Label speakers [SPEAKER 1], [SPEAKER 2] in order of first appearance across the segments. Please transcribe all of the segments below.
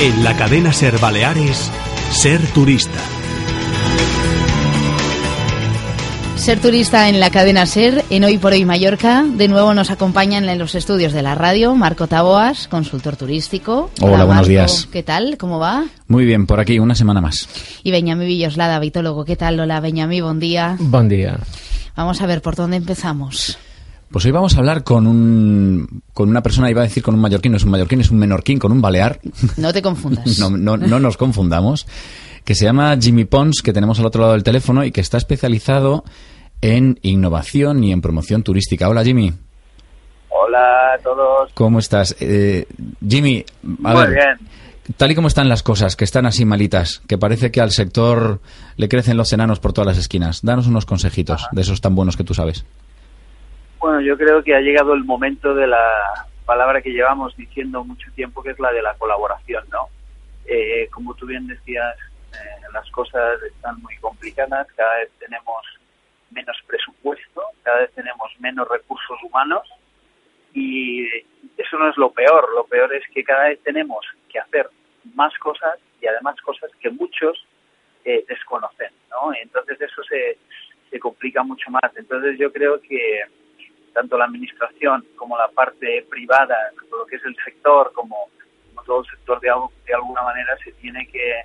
[SPEAKER 1] En la cadena Ser Baleares, Ser Turista.
[SPEAKER 2] Ser turista en la cadena Ser, en Hoy por Hoy Mallorca. De nuevo nos acompañan en los estudios de la radio Marco Taboas, consultor turístico.
[SPEAKER 3] Hola, buenos días.
[SPEAKER 2] ¿Qué tal? ¿Cómo va?
[SPEAKER 3] Muy bien, por aquí, una semana más.
[SPEAKER 2] Y Beñamí Villoslada, vitólogo. ¿Qué tal? Hola, Beñamí, buen día.
[SPEAKER 4] Buen día.
[SPEAKER 2] Vamos a ver, ¿por dónde empezamos?
[SPEAKER 3] Pues hoy vamos a hablar con un con una persona, iba a decir con un mallorquín, no es un mallorquín, es un menorquín, con un balear.
[SPEAKER 2] No te confundas.
[SPEAKER 3] no, no, no nos confundamos. Que se llama Jimmy Pons, que tenemos al otro lado del teléfono y que está especializado en innovación y en promoción turística. Hola, Jimmy.
[SPEAKER 5] Hola a todos.
[SPEAKER 3] ¿Cómo estás? Eh, Jimmy, a
[SPEAKER 5] Muy
[SPEAKER 3] ver,
[SPEAKER 5] bien.
[SPEAKER 3] tal y como están las cosas, que están así malitas, que parece que al sector le crecen los enanos por todas las esquinas. Danos unos consejitos de esos tan buenos que tú sabes.
[SPEAKER 5] Bueno, yo creo que ha llegado el momento de la palabra que llevamos diciendo mucho tiempo, que es la de la colaboración, ¿no? Eh, como tú bien decías, eh, las cosas están muy complicadas, cada vez tenemos menos presupuesto, cada vez tenemos menos recursos humanos y eso no es lo peor, lo peor es que cada vez tenemos que hacer más cosas y además cosas que muchos eh, desconocen, ¿no? Entonces eso se, se complica mucho más. Entonces yo creo que tanto la administración como la parte privada, lo que es el sector como, como todo el sector de, algo- de alguna manera se tiene que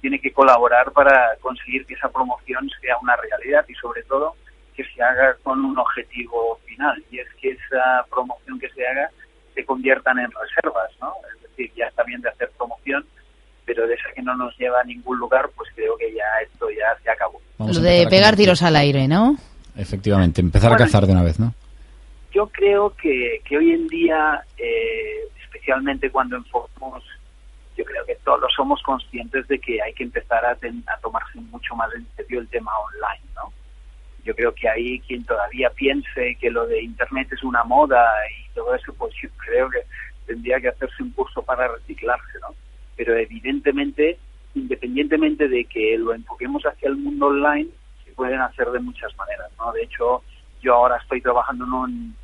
[SPEAKER 5] tiene que colaborar para conseguir que esa promoción sea una realidad y sobre todo que se haga con un objetivo final y es que esa promoción que se haga se conviertan en reservas, ¿no? Es decir, ya está bien de hacer promoción, pero de esa que no nos lleva a ningún lugar, pues creo que ya esto ya se acabó.
[SPEAKER 3] Vamos
[SPEAKER 2] Lo de pegar tiros al aire, ¿no?
[SPEAKER 3] Efectivamente, empezar
[SPEAKER 5] Bueno,
[SPEAKER 3] a cazar de una vez, ¿no?
[SPEAKER 5] Yo creo que, que hoy en día, eh, especialmente cuando enfocamos, yo creo que todos somos conscientes de que hay que empezar a, ten- a tomarse mucho más en serio el tema online, ¿no? Yo creo que ahí quien todavía piense que lo de Internet es una moda y todo eso, pues yo creo que tendría que hacerse un curso para reciclarse, ¿no? Pero evidentemente, independientemente de que lo enfoquemos hacia el mundo online, se pueden hacer de muchas maneras, ¿no? De hecho, yo ahora estoy trabajando en un,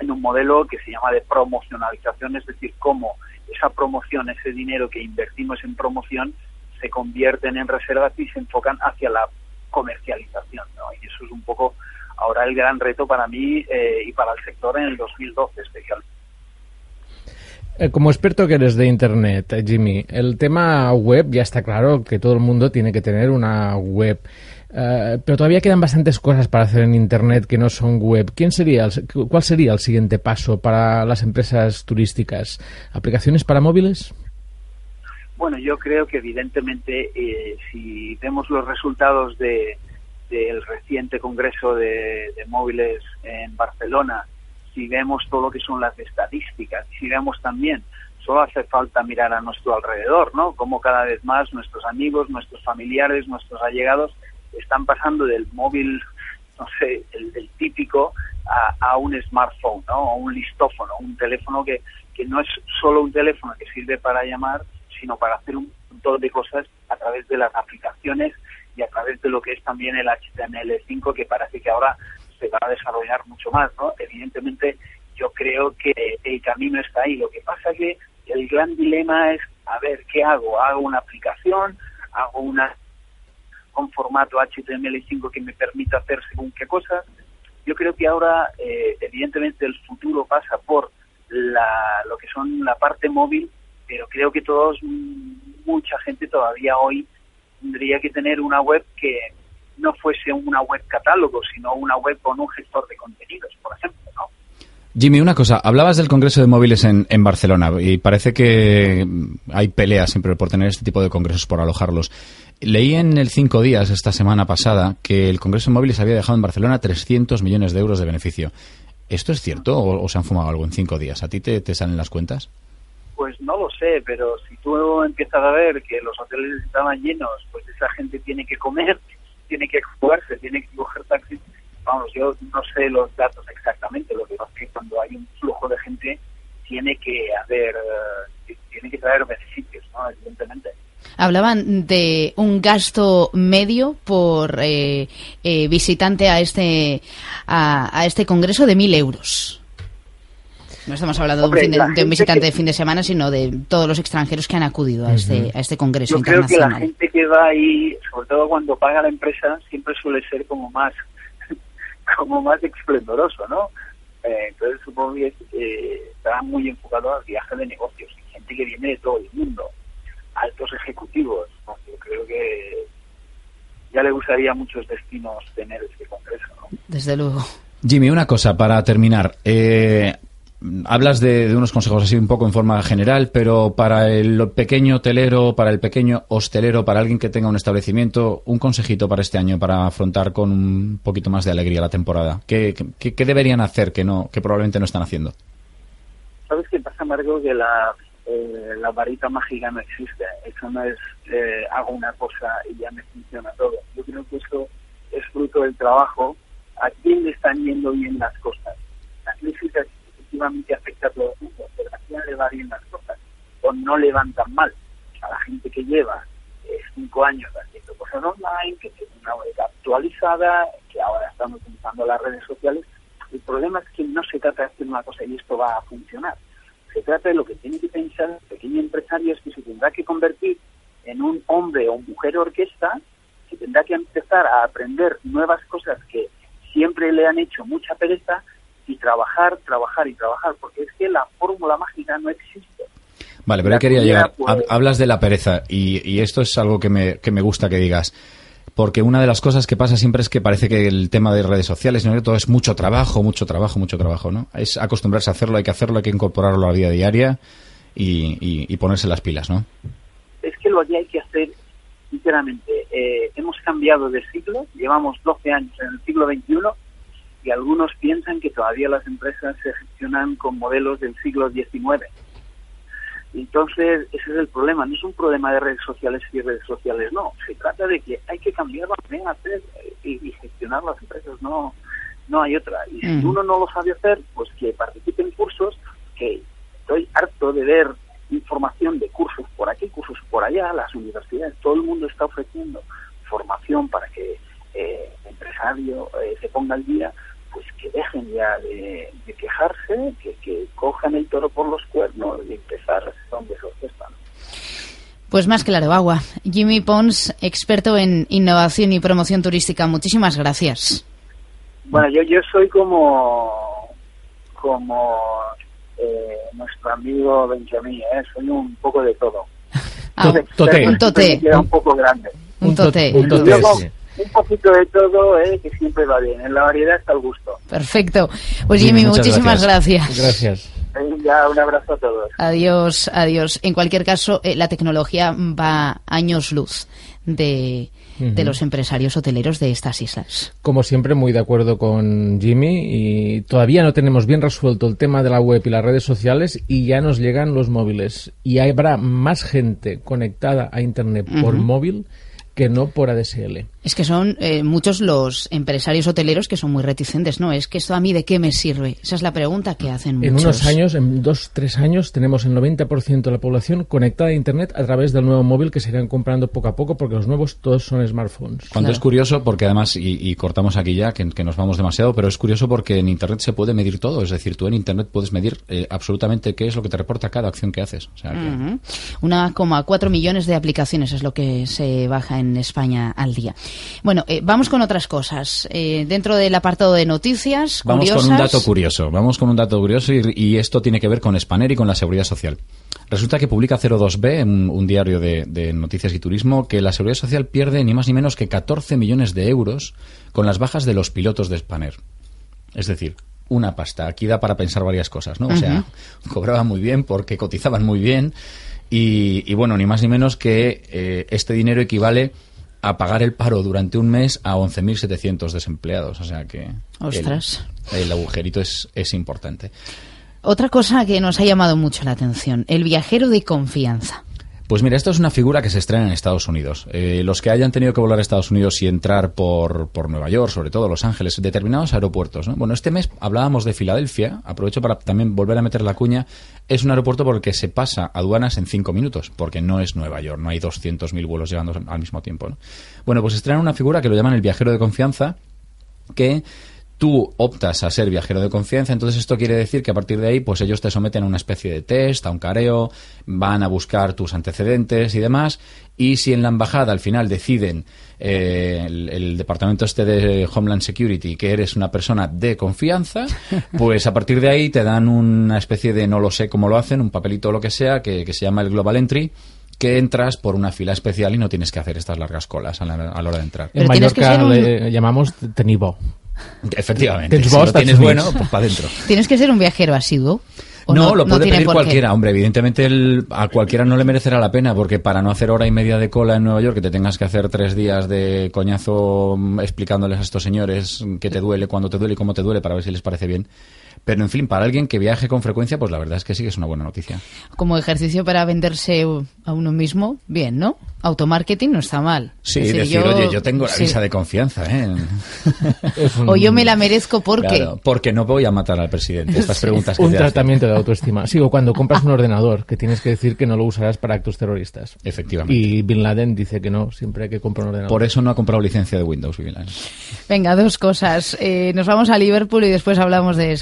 [SPEAKER 5] en un modelo que se llama de promocionalización, es decir, cómo esa promoción, ese dinero que invertimos en promoción, se convierten en reservas y se enfocan hacia la comercialización. ¿no? Y eso es un poco ahora el gran reto para mí eh, y para el sector en el 2012 especialmente.
[SPEAKER 4] Eh, Como experto que eres de Internet, eh, Jimmy, el tema web ya está claro que todo el mundo tiene que tener una web. Eh, pero todavía quedan bastantes cosas para hacer en Internet que no son web. ¿Quién sería ¿Cuál sería el siguiente paso para las empresas turísticas? ¿Aplicaciones para móviles?
[SPEAKER 5] Bueno, yo creo que evidentemente eh, si vemos los resultados de, del reciente Congreso de, de Móviles en Barcelona, si vemos todo lo que son las estadísticas, si vemos también, solo hace falta mirar a nuestro alrededor, ¿no? Como cada vez más nuestros amigos, nuestros familiares, nuestros allegados están pasando del móvil, no sé, el, el típico, a, un smartphone, ¿no? O un listófono, un teléfono que, que no es solo un teléfono que sirve para llamar, sino para hacer un montón de cosas a través de las aplicaciones y a través de lo que es también el HTML5, que parece que ahora se va a desarrollar mucho más, ¿no? Evidentemente, yo creo que el camino está ahí. Lo que pasa que el gran dilema es, a ver, ¿qué hago? ¿Hago una aplicación? ¿Hago una con formato HTML5 que me permita hacer según qué cosas? Yo creo que ahora, eh, evidentemente, el futuro pasa por lo que son la parte móvil, pero creo que todos, mucha gente todavía hoy tendría que tener una web que no fuese una web catálogo, sino una web con un gestor de contenidos, por ejemplo.
[SPEAKER 3] Jimmy, una cosa. Hablabas del Congreso de Móviles en, en Barcelona y parece que hay peleas siempre por tener este tipo de congresos, por alojarlos. Leí en el Cinco Días esta semana pasada que el Congreso Móviles había dejado en Barcelona 300 millones de euros de beneficio. ¿Esto es cierto o, se han fumado algo en cinco días? ¿A ti te, te salen las cuentas?
[SPEAKER 5] Pues no lo sé, pero si tú empiezas a ver que los hoteles estaban llenos, pues esa gente tiene que comer, tiene que jugarse, tiene que coger taxis. Vamos, yo no sé los datos exactamente, lo que pasa es que cuando hay un flujo de gente tiene que haber, eh, tiene que traer beneficios, ¿no? Evidentemente.
[SPEAKER 2] Hablaban de un gasto medio por eh, eh, visitante a este a, a este congreso de mil euros. No estamos hablando de, un visitante de fin de semana, sino de todos los extranjeros que han acudido a, este, a este congreso
[SPEAKER 5] Yo
[SPEAKER 2] internacional.
[SPEAKER 5] creo que la gente que va ahí, sobre todo cuando paga la empresa, siempre suele ser como más, como más esplendoroso, ¿no? Eh, entonces supongo que eh, está muy enfocado al viaje de negocios. Gente que viene de todo el mundo, altos ejecutivos. Yo creo que ya le gustaría a muchos destinos tener este congreso. ¿no?
[SPEAKER 2] Desde luego.
[SPEAKER 3] Jimmy, una cosa para terminar. Eh, hablas de, unos consejos así un poco en forma general, pero para el pequeño hotelero, para el pequeño hostelero, para alguien que tenga un establecimiento, un consejito para este año para afrontar con un poquito más de alegría la temporada. ¿Qué, qué, deberían hacer que no que probablemente no están haciendo?
[SPEAKER 5] ¿Sabes qué pasa, Marco? Que la, eh, la varita mágica no existe. Eso no es eh, hago una cosa y ya me funciona todo. Yo creo que eso es fruto del trabajo. ¿A quién le están yendo bien las cosas? La crisis efectivamente afecta a todo el mundo, pero a quién le va bien las cosas o no le van tan mal. A la gente que lleva eh, cinco años haciendo cosas online, que tiene una web actualizada, que ahora están utilizando las redes sociales. El problema es que no se trata de hacer una cosa y esto va a funcionar. Trata de lo que tiene que pensar el pequeño empresario es que se tendrá que convertir en un hombre o mujer orquesta que tendrá que empezar a aprender nuevas cosas que siempre le han hecho mucha pereza y trabajar, trabajar y trabajar, porque es que la fórmula mágica no existe.
[SPEAKER 3] Vale, pero quería llegar. Hablas de la pereza y, esto es algo que me, que me gusta que digas. Porque una de las cosas que pasa siempre es que parece que el tema de redes sociales, ¿no? todo es mucho trabajo, mucho trabajo, mucho trabajo, ¿no? Es acostumbrarse a hacerlo, hay que hacerlo, hay que incorporarlo a la vida diaria y, ponerse las pilas, ¿no?
[SPEAKER 5] es que lo que hay que hacer, sinceramente, eh, hemos cambiado de siglo, llevamos 12 años en el siglo XXI y algunos piensan que todavía las empresas se gestionan con modelos del siglo XIX. Entonces, ese es el problema. No es un problema de redes sociales y redes sociales, no. Se trata de que hay que cambiar la manera de hacer eh, y, gestionar las empresas. No, no hay otra. Y si uno no lo sabe hacer, pues que participe en cursos, que estoy harto de ver información de cursos por aquí, cursos por allá, las universidades, todo el mundo está ofreciendo formación para que eh, el empresario eh, se ponga al día, que dejen ya de, quejarse, que, cojan el toro por los cuernos y empezar donde se están.
[SPEAKER 2] Pues más claro, agua. Jimmy Pons, experto en innovación y promoción turística, muchísimas gracias.
[SPEAKER 5] Bueno, yo, yo soy como, como eh, nuestro amigo Benjamín, ¿eh? soy un poco de todo.
[SPEAKER 2] Ah, un tote. Un tote.
[SPEAKER 5] un poco grande.
[SPEAKER 2] Un tote.
[SPEAKER 5] Un, tote, un poquito de todo, ¿eh? que siempre va bien. En la variedad está el gusto.
[SPEAKER 2] Perfecto. Pues Jimmy, muchísimas gracias.
[SPEAKER 4] Gracias.
[SPEAKER 5] Ya, un abrazo a todos.
[SPEAKER 2] Adiós, adiós. En cualquier caso, eh, la tecnología va años luz de, de los empresarios hoteleros de estas islas.
[SPEAKER 4] Como siempre, muy de acuerdo con Jimmy y todavía no tenemos bien resuelto el tema de la web y las redes sociales y ya nos llegan los móviles y habrá más gente conectada a Internet por móvil que no por ADSL.
[SPEAKER 2] Es que son eh, muchos los empresarios hoteleros que son muy reticentes, ¿no? Es que esto a mí de qué me sirve. Esa es la pregunta que hacen muchos.
[SPEAKER 4] En unos años, en dos, tres años, tenemos el 90% de la población conectada a Internet a través del nuevo móvil que se irán comprando poco a poco porque los nuevos todos son smartphones.
[SPEAKER 3] Cuando es curioso, porque además, y, cortamos aquí ya, que, nos vamos demasiado, pero es curioso porque en Internet se puede medir todo. Es decir, tú en Internet puedes medir eh, absolutamente qué es lo que te reporta cada acción que haces. O sea,
[SPEAKER 2] Una coma cuatro millones de aplicaciones es lo que se baja en España al día. Bueno, eh, vamos con otras cosas. Eh, dentro del apartado de noticias.
[SPEAKER 3] Vamos con un dato curioso. Vamos con un dato curioso y, esto tiene que ver con Spanair y con la seguridad social. Resulta que publica 02B, un, un diario de, de, noticias y turismo, que la seguridad social pierde ni más ni menos que 14 millones de euros con las bajas de los pilotos de Spanair. Es decir, una pasta. Aquí da para pensar varias cosas, ¿no? O sea, cobraban muy bien porque cotizaban muy bien y, bueno, ni más ni menos que eh, este dinero equivale a pagar el paro durante un mes a 11.700 desempleados. O sea que
[SPEAKER 2] Ostras.
[SPEAKER 3] El, agujerito es, es importante.
[SPEAKER 2] Otra cosa que nos ha llamado mucho la atención, el viajero de confianza.
[SPEAKER 3] Pues mira, esto es una figura que se estrena en Estados Unidos. Eh, los que hayan tenido que volar a Estados Unidos y entrar por, por Nueva York, sobre todo Los Ángeles, determinados aeropuertos. Bueno, este mes hablábamos de Filadelfia, aprovecho para también volver a meter la cuña, es un aeropuerto por el que se pasa aduanas en cinco minutos, porque no es Nueva York, no hay 200.000 vuelos llegando al mismo tiempo. Bueno, pues estrena una figura que lo llaman el viajero de confianza, que tú optas a ser viajero de confianza, entonces esto quiere decir que a partir de ahí, pues ellos te someten a una especie de test, a un careo, van a buscar tus antecedentes y demás, y si en la embajada al final deciden eh, el, el, departamento este de Homeland Security que eres una persona de confianza, pues a partir de ahí te dan una especie de no lo sé cómo lo hacen, un papelito o lo que sea, que, que se llama el Global Entry que entras por una fila especial y no tienes que hacer estas largas colas a la, a la hora de entrar.
[SPEAKER 4] En
[SPEAKER 2] Pero
[SPEAKER 4] Mallorca
[SPEAKER 2] un-
[SPEAKER 4] le llamamos tenibo.
[SPEAKER 3] Efectivamente.
[SPEAKER 4] Tens
[SPEAKER 3] si
[SPEAKER 4] vos,
[SPEAKER 3] lo tienes bueno, pues para adentro.
[SPEAKER 2] ¿Tienes que ser un viajero asiduo? ¿O
[SPEAKER 3] No, lo puede
[SPEAKER 2] tiene
[SPEAKER 3] pedir cualquiera. Hombre, evidentemente el- a cualquiera no le merecerá la pena porque para no hacer hora y media de cola en Nueva York, que te tengas que hacer tres días de coñazo mm, explicándoles a estos señores qué te duele, cuándo te duele y cómo te duele para ver si les parece bien. Pero en fin, para alguien que viaje con frecuencia, pues la verdad es que sí que es una buena noticia.
[SPEAKER 2] Como ejercicio para venderse a uno mismo, bien, ¿no? Automarketing no está mal.
[SPEAKER 3] Sí,
[SPEAKER 2] Es
[SPEAKER 3] decir, oye, yo tengo la
[SPEAKER 2] sí.
[SPEAKER 3] visa de confianza, ¿eh?
[SPEAKER 4] Un,
[SPEAKER 2] O yo me la merezco porque...
[SPEAKER 3] Claro, porque no voy a matar al presidente. Estas preguntas que
[SPEAKER 4] un
[SPEAKER 3] te hacen.
[SPEAKER 4] tratamiento de autoestima. Sí, o cuando compras un ordenador, que tienes que decir que no lo usarás para actos terroristas.
[SPEAKER 3] Efectivamente.
[SPEAKER 4] Y Bin Laden dice que no, siempre hay que comprar un ordenador.
[SPEAKER 3] Por eso no ha comprado licencia de Windows, Vivian.
[SPEAKER 2] Venga, dos cosas. Eh, nos vamos a Liverpool y después hablamos de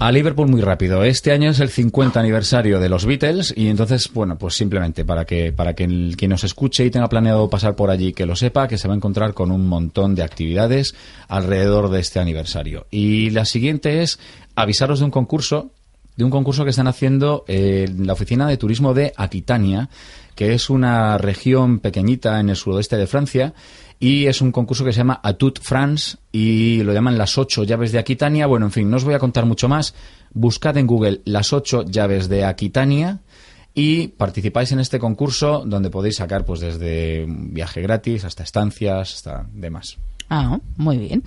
[SPEAKER 3] A Liverpool muy rápido. Este año es el 50 aniversario de los Beatles y entonces, bueno, pues simplemente para que para que quien nos escuche y tenga planeado pasar por allí que lo sepa, que se va a encontrar con un montón de actividades alrededor de este aniversario. Y la siguiente es avisaros de un concurso de un concurso que están haciendo eh, la oficina de turismo de Aquitania, que es una región pequeñita en el suroeste de Francia y es un concurso que se llama Atut France y lo llaman las ocho llaves de Aquitania. Bueno, en fin, no os voy a contar mucho más. Buscad en Google las ocho llaves de Aquitania y participáis en este concurso donde podéis sacar pues desde viaje gratis hasta estancias, hasta demás.
[SPEAKER 2] Ah, muy bien.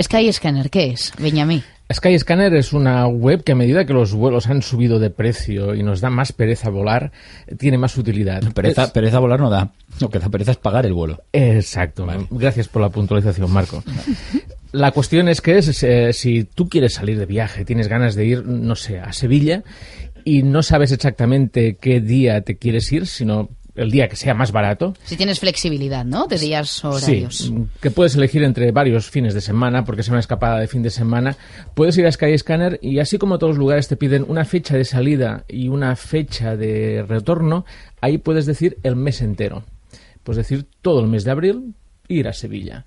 [SPEAKER 2] Skyscanner, ¿qué es, Benjamín?
[SPEAKER 4] Skyscanner es una web que a medida que los vuelos han subido de precio y nos da más pereza volar, tiene más utilidad.
[SPEAKER 3] Pereza,
[SPEAKER 4] Es-
[SPEAKER 3] pereza volar no da. Lo que da pereza es pagar el vuelo.
[SPEAKER 4] Exacto. Gracias por la puntualización, Marco. La cuestión es que es, eh, si tú quieres salir de viaje, tienes ganas de ir, no sé, a Sevilla y no sabes exactamente qué día te quieres ir, sino el día que sea más barato,
[SPEAKER 2] Si tienes flexibilidad, ¿no? De días
[SPEAKER 4] Sí,
[SPEAKER 2] horarios.
[SPEAKER 4] mm, que puedes elegir entre varios fines de semana, porque sea una escapada de fin de semana. Puedes ir a Skyscanner y así como todos los lugares te piden una fecha de salida y una fecha de retorno, ahí puedes decir el mes entero. Puedes decir todo el mes de abril, ir a Sevilla.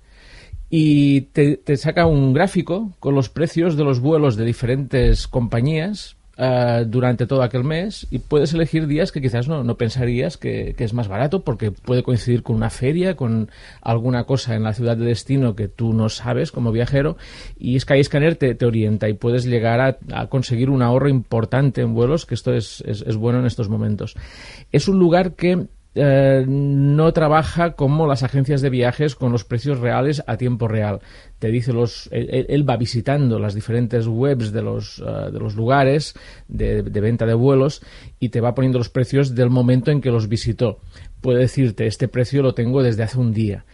[SPEAKER 4] Y te, te saca un gráfico con los precios de los vuelos de diferentes compañías eh, durante todo aquel mes y puedes elegir días que quizás no, no pensarías que, que es más barato porque puede coincidir con una feria, con alguna cosa en la ciudad de destino que tú no sabes como viajero y Skyscanner te, te orienta y puedes llegar a, a conseguir un ahorro importante en vuelos, que esto es, es, es bueno en estos momentos. Es un lugar que eh, no trabaja como las agencias de viajes con los precios reales a tiempo real. Te dice los, él, él va visitando las diferentes webs de los, eh, de los lugares de, de venta de vuelos y te va poniendo los precios del momento en que los visitó. Puede decirte, este precio lo tengo desde hace un día.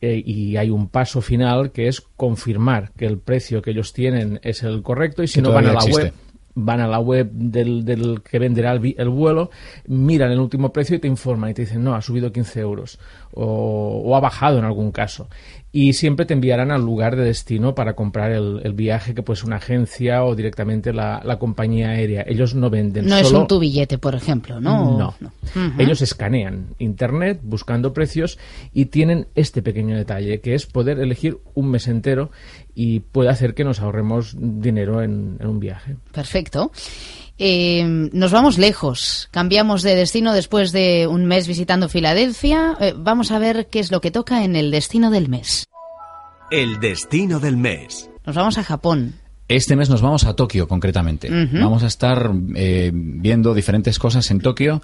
[SPEAKER 4] Eh, y hay un paso final que es confirmar que el precio que ellos tienen es el correcto y si
[SPEAKER 3] Que
[SPEAKER 4] no van a la web. Van a la web del, del que venderá el, el vuelo, miran el último precio y te informan y te dicen, no, ha subido 15 euros o, o ha bajado en algún caso. Y siempre te enviarán al lugar de destino para comprar el, el viaje, que puede ser una agencia o directamente la, la compañía aérea. Ellos no venden
[SPEAKER 2] No es un tu billete, por ejemplo, ¿no?
[SPEAKER 4] no. Ellos escanean Internet buscando precios y tienen este pequeño detalle, que es poder elegir un mes entero y puede hacer que nos ahorremos dinero en- en un viaje.
[SPEAKER 2] Perfecto. Eh, nos vamos lejos. Cambiamos de destino después de un mes visitando Filadelfia. Eh, vamos a ver qué es lo que toca en el destino del mes.
[SPEAKER 1] El destino del mes.
[SPEAKER 2] Nos vamos a Japón.
[SPEAKER 3] Este mes nos vamos a Tokio, concretamente. Vamos a estar eh, viendo diferentes cosas en Tokio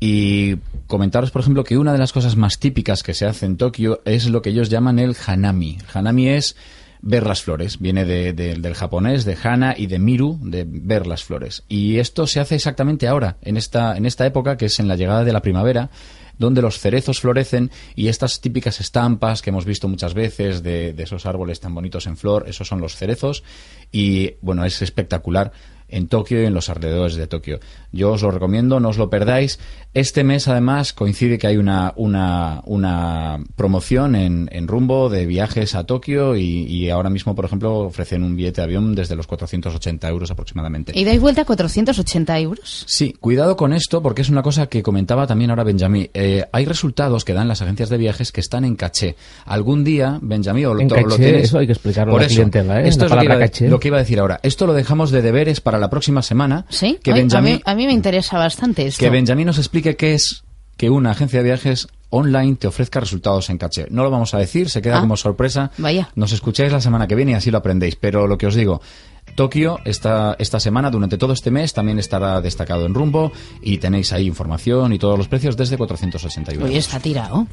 [SPEAKER 3] y comentaros, por ejemplo, que una de las cosas más típicas que se hace en Tokio es lo que ellos llaman el hanami. Hanami es ver las flores. Viene de- de- del japonés, de hana y de miru, de ver las flores. Y esto se hace exactamente ahora, en esta, en esta época, que es en la llegada de la primavera, donde los cerezos florecen y estas típicas estampas que hemos visto muchas veces de, de esos árboles tan bonitos en flor, esos son los cerezos y bueno, es espectacular en Tokio y en los alrededores de Tokio. Yo os lo recomiendo, no os lo perdáis. Este mes, además, coincide que hay una, una, una promoción en, en rumbo de viajes a Tokio y, y ahora mismo, por ejemplo, ofrecen un billete de avión desde los 480 euros aproximadamente.
[SPEAKER 2] ¿Y dais vuelta a 480 euros?
[SPEAKER 3] Sí, cuidado con esto porque es una cosa que comentaba también ahora Benjamín. Eh, hay resultados que dan las agencias de viajes que están en caché. Algún día, Benjamín, o lo,
[SPEAKER 4] En
[SPEAKER 3] lo
[SPEAKER 4] caché,
[SPEAKER 3] tienes...
[SPEAKER 4] eso hay que explicarlo
[SPEAKER 3] Por
[SPEAKER 4] a la
[SPEAKER 3] eso,
[SPEAKER 4] clientela, ¿eh?
[SPEAKER 3] Esto
[SPEAKER 4] La
[SPEAKER 3] es lo que,
[SPEAKER 4] palabra
[SPEAKER 3] iba,
[SPEAKER 4] caché.
[SPEAKER 3] lo que iba a decir ahora. Esto lo dejamos de deberes para la próxima semana.
[SPEAKER 2] Sí,
[SPEAKER 3] Que
[SPEAKER 2] Oye, a,
[SPEAKER 3] Benjamín,
[SPEAKER 2] mí, a mí me interesa bastante esto.
[SPEAKER 3] que Benjamín nos explique qué es que una agencia de viajes online te ofrezca resultados en caché. No lo vamos a decir, se queda
[SPEAKER 2] Ah,
[SPEAKER 3] como sorpresa.
[SPEAKER 2] vaya.
[SPEAKER 3] Nos escucháis la semana que viene y así lo aprendéis. Pero lo que os digo, Tokio esta, esta semana, durante todo este mes, también estará destacado en rumbo y tenéis ahí información y todos los precios desde 481
[SPEAKER 2] Oye, está tirado.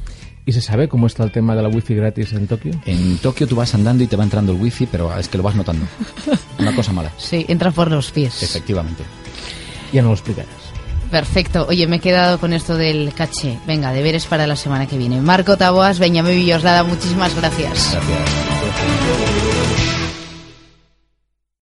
[SPEAKER 4] ¿Y se sabe cómo está el tema de la wifi gratis en Tokio?
[SPEAKER 3] En Tokio tú vas andando y te va entrando el wifi, pero es que lo vas notando. Una cosa mala,
[SPEAKER 2] Sí, entra por los pies.
[SPEAKER 3] efectivamente.
[SPEAKER 4] Ya no lo explicarás.
[SPEAKER 2] Perfecto. Oye, me he quedado con esto del caché. Venga, deberes para la semana que viene. Marco Taboas, Benjamín Villoslada, muchísimas gracias.
[SPEAKER 3] Gracias.